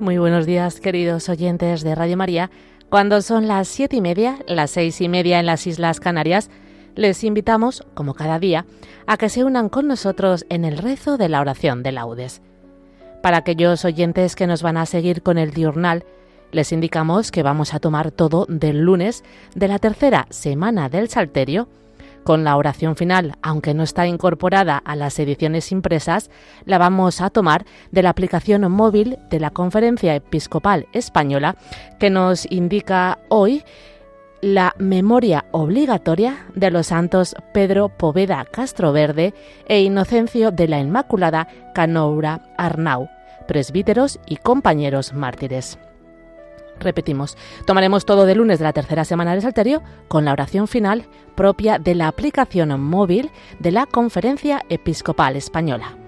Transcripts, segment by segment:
Muy buenos días, queridos oyentes de Radio María. Cuando son las siete y media, las seis y media en las Islas Canarias, les invitamos, como cada día, a que se unan con nosotros en el rezo de la oración de laudes. Para aquellos oyentes que nos van a seguir con el diurnal, les indicamos que vamos a tomar todo del lunes de la tercera semana del Salterio, con la oración final, aunque no está incorporada a las ediciones impresas, la vamos a tomar de la aplicación móvil de la Conferencia Episcopal Española, que nos indica hoy la memoria obligatoria de los santos Pedro Poveda Castroverde e Inocencio de la Inmaculada Canoura Arnau, presbíteros y compañeros mártires. Repetimos, tomaremos todo de lunes de la tercera semana del Salterio con la oración final propia de la aplicación móvil de la Conferencia Episcopal Española.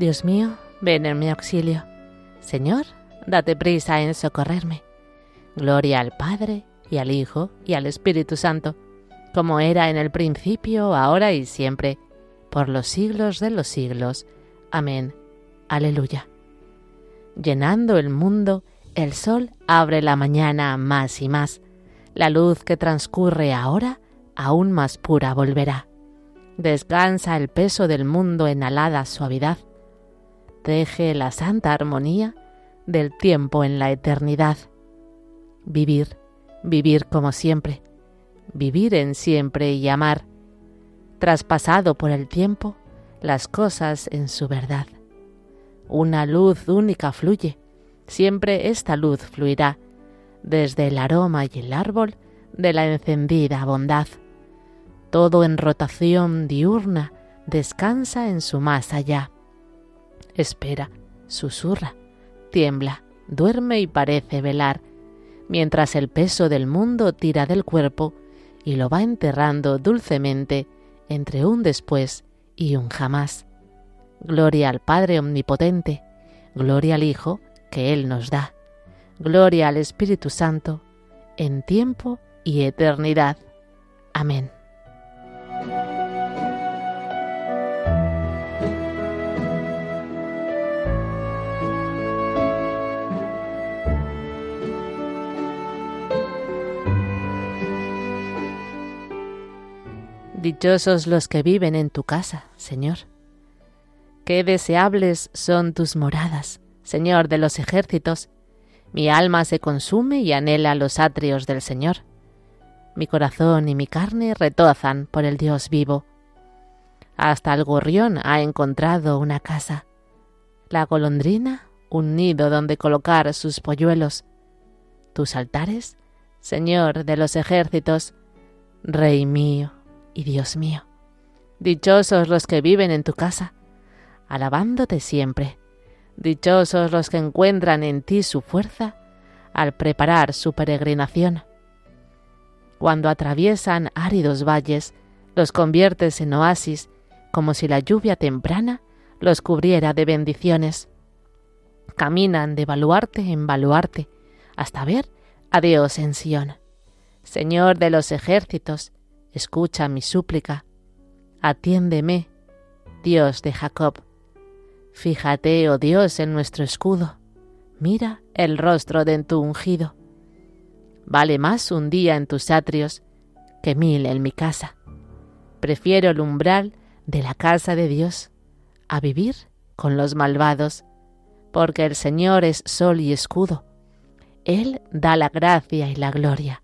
Dios mío, ven en mi auxilio. Señor, date prisa en socorrerme. Gloria al Padre, y al Hijo, y al Espíritu Santo, como era en el principio, ahora y siempre, por los siglos de los siglos. Amén. Aleluya. Llenando el mundo, el sol abre la mañana más y más. La luz que transcurre ahora, aún más pura volverá. Descansa el peso del mundo en alada suavidad teje la santa armonía del tiempo en la eternidad. Vivir, vivir como siempre, vivir en siempre y amar, traspasado por el tiempo las cosas en su verdad. Una luz única fluye, siempre esta luz fluirá, desde el aroma y el árbol de la encendida bondad. Todo en rotación diurna descansa en su más allá espera, susurra, tiembla, duerme y parece velar, mientras el peso del mundo tira del cuerpo y lo va enterrando dulcemente entre un después y un jamás. Gloria al Padre Omnipotente, gloria al Hijo que Él nos da, gloria al Espíritu Santo, en tiempo y eternidad. Amén. Dichosos los que viven en tu casa, Señor. Qué deseables son tus moradas, Señor de los ejércitos. Mi alma se consume y anhela los atrios del Señor. Mi corazón y mi carne retozan por el Dios vivo. Hasta el gorrión ha encontrado una casa, la golondrina un nido donde colocar sus polluelos. Tus altares, Señor de los ejércitos, Rey mío y Dios mío. Dichosos los que viven en tu casa, alabándote siempre. Dichosos los que encuentran en ti su fuerza al preparar su peregrinación. Cuando atraviesan áridos valles, los conviertes en oasis, como si la lluvia temprana los cubriera de bendiciones. Caminan de baluarte en baluarte, hasta ver a Dios en Sión. Señor de los ejércitos, escucha mi súplica, atiéndeme, Dios de Jacob. Fíjate, oh Dios, en nuestro escudo, mira el rostro de tu ungido. Vale más un día en tus atrios que mil en mi casa. Prefiero el umbral de la casa de Dios a vivir con los malvados, porque el Señor es sol y escudo. Él da la gracia y la gloria.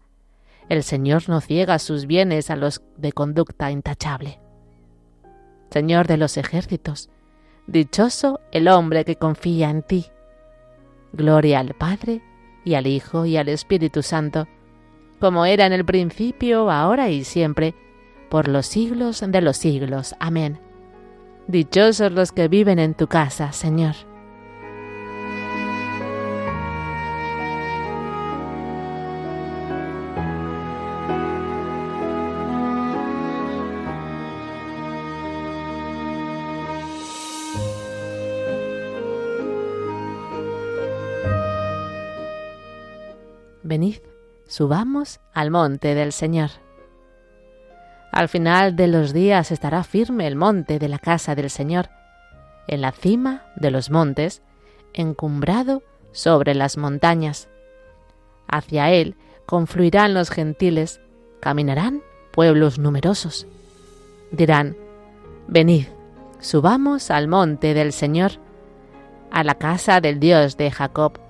El Señor no ciega sus bienes a los de conducta intachable. Señor de los ejércitos, dichoso el hombre que confía en ti. Gloria al Padre, y al Hijo, y al Espíritu Santo, como era en el principio, ahora y siempre, por los siglos de los siglos. Amén. Dichosos los que viven en tu casa, Señor. Venid, subamos al monte del Señor. Al final de los días estará firme el monte de la casa del Señor, en la cima de los montes, encumbrado sobre las montañas. Hacia él confluirán los gentiles, caminarán pueblos numerosos. Dirán, Venid, subamos al monte del Señor, a la casa del Dios de Jacob.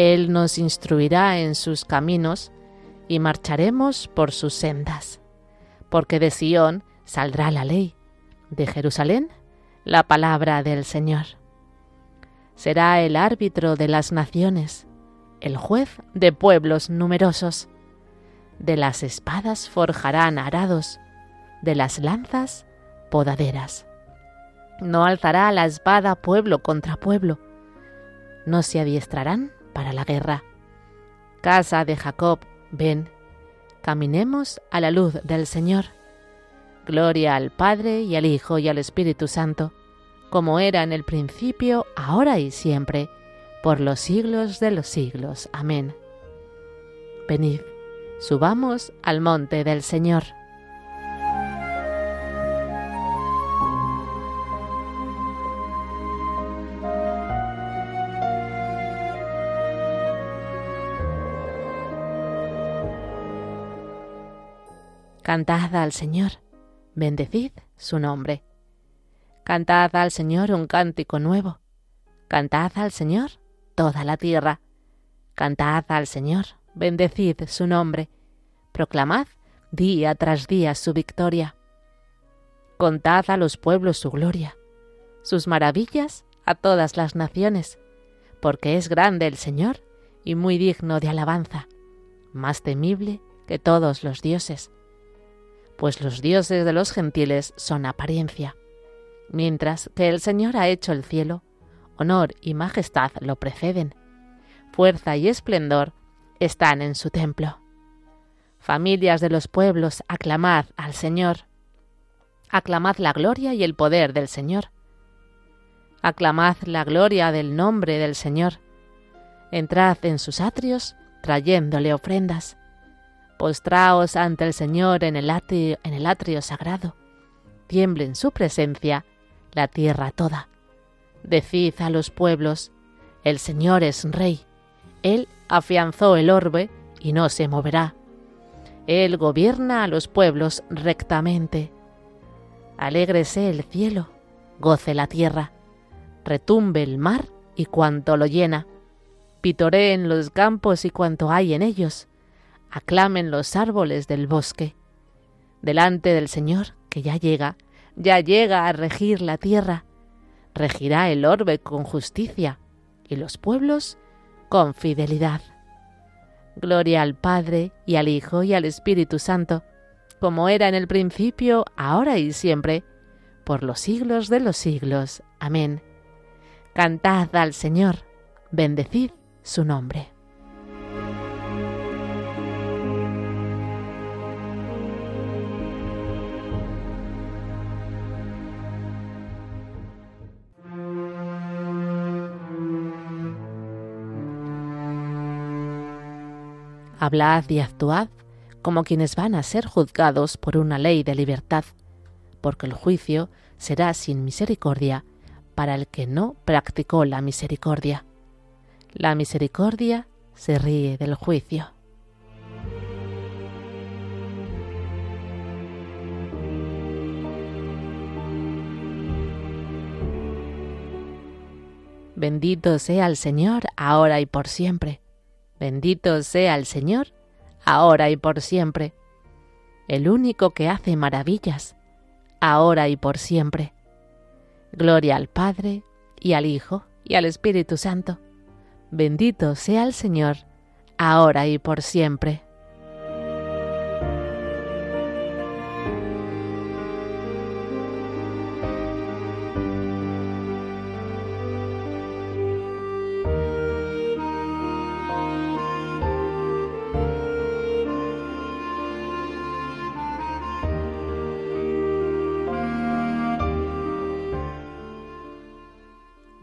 Él nos instruirá en sus caminos y marcharemos por sus sendas porque de Sión saldrá la ley, de Jerusalén la palabra del Señor. Será el árbitro de las naciones, el juez de pueblos numerosos. De las espadas forjarán arados, de las lanzas podaderas. No alzará la espada pueblo contra pueblo, no se adiestrarán para la guerra. Casa de Jacob, ven, caminemos a la luz del Señor. Gloria al Padre y al Hijo y al Espíritu Santo, como era en el principio, ahora y siempre, por los siglos de los siglos. Amén. Venid, subamos al monte del Señor. Cantad al Señor, bendecid su nombre. Cantad al Señor un cántico nuevo. Cantad al Señor toda la tierra. Cantad al Señor, bendecid su nombre. Proclamad día tras día su victoria. Contad a los pueblos su gloria, sus maravillas a todas las naciones, porque es grande el Señor y muy digno de alabanza, más temible que todos los dioses pues los dioses de los gentiles son apariencia, mientras que el Señor ha hecho el cielo, honor y majestad lo preceden, fuerza y esplendor están en su templo. Familias de los pueblos, aclamad al Señor, aclamad la gloria y el poder del Señor, aclamad la gloria del nombre del Señor, entrad en sus atrios trayéndole ofrendas Postraos ante el Señor en el, atrio, sagrado. Tiemble en su presencia la tierra toda. Decid a los pueblos, el Señor es rey. Él afianzó el orbe y no se moverá. Él gobierna a los pueblos rectamente. Alégrese el cielo, goce la tierra, retumbe el mar y cuanto lo llena, pitoreen los campos y cuanto hay en ellos, aclamen los árboles del bosque. Delante del Señor, que ya llega, ya llega a regir la tierra, regirá el orbe con justicia y los pueblos con fidelidad. Gloria al Padre y al Hijo y al Espíritu Santo, como era en el principio, ahora y siempre, por los siglos de los siglos. Amén. Cantad al Señor, bendecid su nombre. Hablad y actuad como quienes van a ser juzgados por una ley de libertad, porque el juicio será sin misericordia para el que no practicó la misericordia. La misericordia se ríe del juicio. Bendito sea el Señor ahora y por siempre Bendito sea el Señor, ahora y por siempre, el único que hace maravillas, ahora y por siempre. Gloria al Padre, y al Hijo, y al Espíritu Santo. Bendito sea el Señor, ahora y por siempre.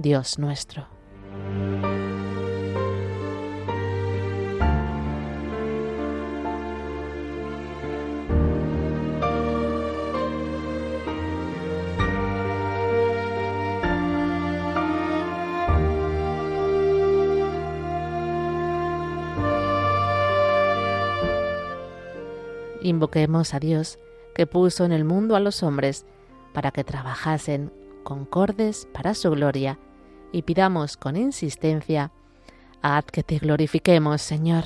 Dios nuestro. Invoquemos a Dios, que puso en el mundo a los hombres, para que trabajasen concordes para su gloria, y pidamos con insistencia, Haz que te glorifiquemos, Señor.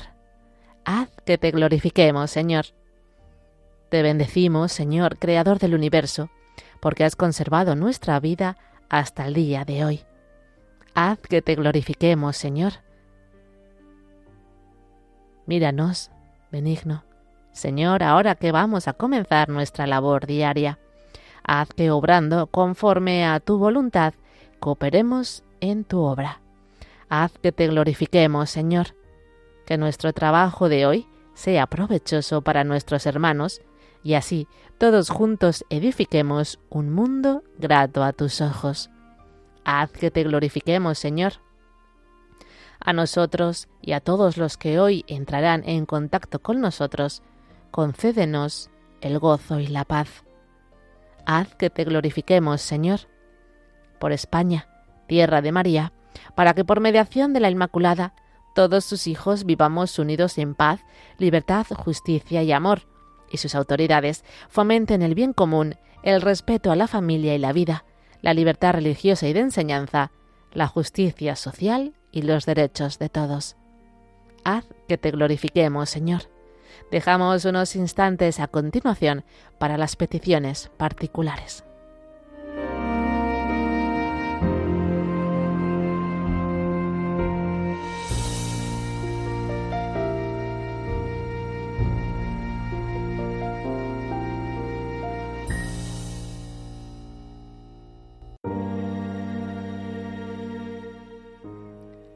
Haz que te glorifiquemos, Señor. Te bendecimos, Señor, Creador del universo, porque has conservado nuestra vida hasta el día de hoy. Haz que te glorifiquemos, Señor. Míranos, benigno, Señor, ahora que vamos a comenzar nuestra labor diaria, haz que obrando conforme a tu voluntad, cooperemos en tu obra. Haz que te glorifiquemos, Señor, que nuestro trabajo de hoy sea provechoso para nuestros hermanos, y así todos juntos edifiquemos un mundo grato a tus ojos. Haz que te glorifiquemos, Señor. A nosotros y a todos los que hoy entrarán en contacto con nosotros, concédenos el gozo y la paz. Haz que te glorifiquemos, Señor, por España, tierra de María, para que por mediación de la Inmaculada todos sus hijos vivamos unidos en paz, libertad, justicia y amor, y sus autoridades fomenten el bien común, el respeto a la familia y la vida, la libertad religiosa y de enseñanza, la justicia social y los derechos de todos. Haz que te glorifiquemos, Señor. Dejamos unos instantes a continuación para las peticiones particulares.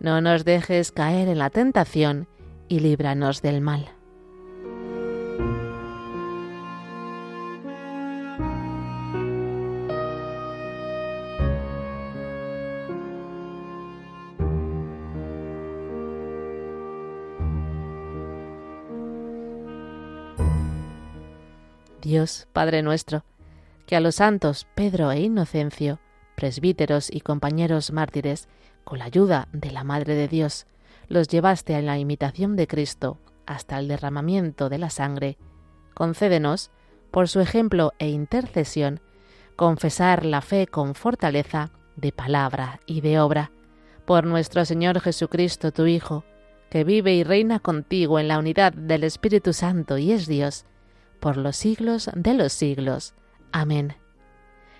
No nos dejes caer en la tentación, y líbranos del mal. Dios, Padre nuestro, que a los santos Pedro e Inocencio, presbíteros y compañeros mártires, con la ayuda de la Madre de Dios, los llevaste a la imitación de Cristo hasta el derramamiento de la sangre, concédenos, por su ejemplo e intercesión, confesar la fe con fortaleza de palabra y de obra, por nuestro Señor Jesucristo, tu Hijo, que vive y reina contigo en la unidad del Espíritu Santo y es Dios, por los siglos de los siglos. Amén.